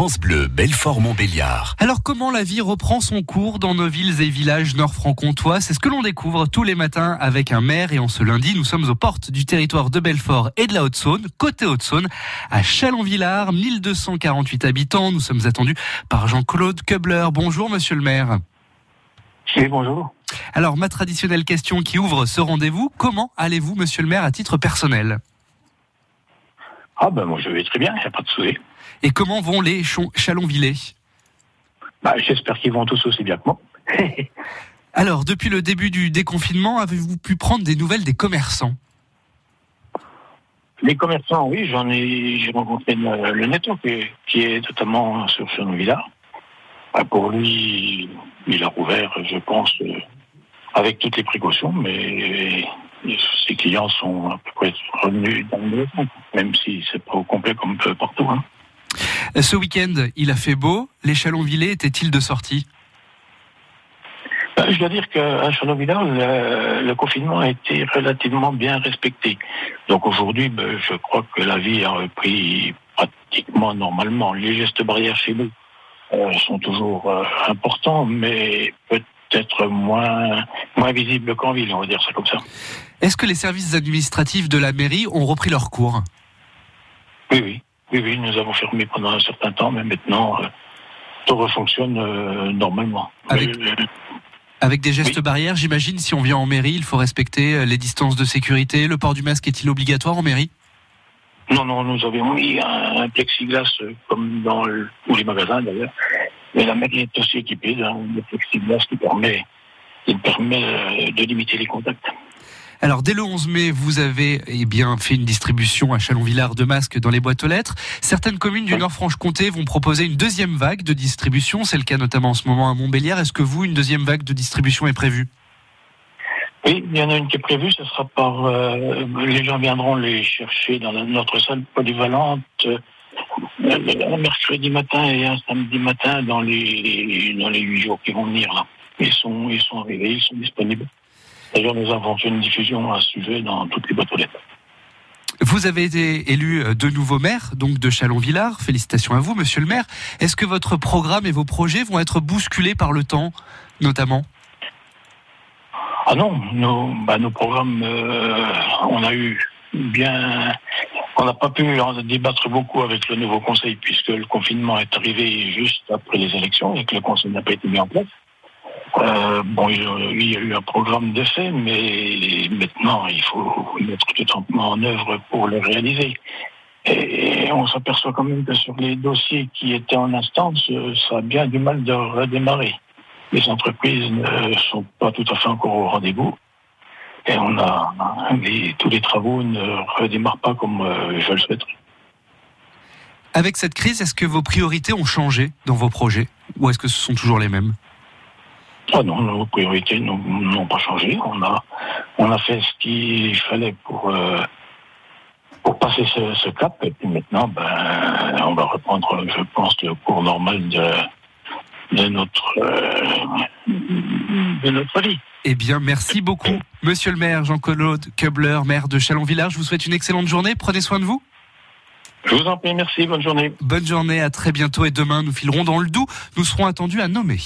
France Bleu, Belfort-Montbéliard. Alors comment la vie reprend son cours dans nos villes et villages nord-franc-comtois? C'est ce que l'on découvre tous les matins avec un maire et en ce lundi, nous sommes aux portes du territoire de Belfort et de la Haute-Saône, côté Haute-Saône, à Chalon-Villard, 1248 habitants. Nous sommes attendus par Jean-Claude Kubler. Bonjour monsieur le maire. Oui, bonjour. Alors ma traditionnelle question qui ouvre ce rendez-vous, comment allez-vous monsieur le maire à titre personnel? Ah ben moi je vais très bien, il n'y a pas de souci. Et comment vont les Chalonvillais Bah, J'espère qu'ils vont tous aussi bien que moi. Alors, depuis le début du déconfinement, avez-vous pu prendre des nouvelles des commerçants Les commerçants, oui, j'en ai, j'ai rencontré le, le netto qui, est- qui est totalement sur Chenon Villard. Bah, pour lui, il a rouvert, je pense, euh, avec toutes les précautions, mais ses clients sont à peu près revenus dans le même si c'est pas au complet comme partout. hein. Ce week-end, il a fait beau. Les Chalonvillais étaient-ils de sortie? Bah, Je dois dire qu'à Chalon-Villard, le, le confinement a été relativement bien respecté. Donc aujourd'hui, ben, je crois que la vie a repris pratiquement normalement. Les gestes barrières chez nous euh, sont toujours euh, importants, mais peut-être moins, moins visibles qu'en ville, on va dire ça comme ça. Est-ce que les services administratifs de la mairie ont repris leur cours? Oui, oui. Oui, oui, nous avons fermé pendant un certain temps, mais maintenant, euh, tout refonctionne euh, normalement. Avec- Euh, Avec des gestes Oui. barrières, j'imagine, si on vient en mairie, il faut respecter les distances de sécurité. Le port du masque est-il obligatoire en mairie? Non, non, nous avions mis un, un plexiglas comme dans le- tous les magasins d'ailleurs. Mais la mairie est aussi équipée d'un plexiglas qui permet, qui permet de limiter les contacts. Alors, dès le 11 mai, vous avez eh bien fait une distribution à Chalon-Villard de masques dans les boîtes aux lettres. Certaines communes du. Nord-Franche-Comté vont proposer une deuxième vague de distribution. C'est le cas notamment en ce moment à Montbéliard. Est-ce que vous, une deuxième vague de distribution est prévue? Oui, il y en a une qui est prévue, ce sera par... euh, les gens viendront les chercher dans notre salle polyvalente euh, un mercredi matin et un samedi matin dans les dans les huit jours qui vont venir là. Ils sont, ils sont arrivés, ils sont disponibles. D'ailleurs, nous avons fait une diffusion à ce sujet dans toutes les boîtes aux lettres. Vous avez été élu euh, de nouveau maire, donc de Chalon-Villard. Félicitations à vous, monsieur le maire. Est-ce que votre programme et vos projets vont être bousculés par le temps, notamment? Ah non, nos, bah, nos programmes, euh, on a eu bien, on n'a pas pu en débattre beaucoup avec le nouveau conseil puisque le confinement est arrivé juste après les élections et que le conseil n'a pas été mis en place. Euh, bon, il y a- il y a eu un programme de fait, mais maintenant il faut mettre tout en œuvre pour le réaliser. Et on s'aperçoit quand même que sur les dossiers qui étaient en instance, euh, ça a bien du mal de redémarrer les entreprises ne sont pas tout à fait encore au rendez-vous. Et on a tous les travaux ne redémarrent pas comme euh, je le souhaiterais. Avec cette crise, est-ce que vos priorités ont changé dans vos projets? Ou est-ce que ce sont toujours les mêmes? Ah non, nos priorités n'ont pas changé. On a, on a fait ce qu'il fallait pour, euh, pour passer ce, ce cap. Et puis maintenant, ben, on va reprendre, je pense, le cours normal de, de notre, euh, de notre vie. Eh bien, merci beaucoup, monsieur le maire Jean-Claude Kubler, maire de Chalon-Villard. Je vous souhaite une excellente journée. Prenez soin de vous. Je vous en prie, merci, bonne journée. Bonne journée, à très bientôt. Et demain, nous filerons dans le Doubs. Nous serons attendus à Nommer.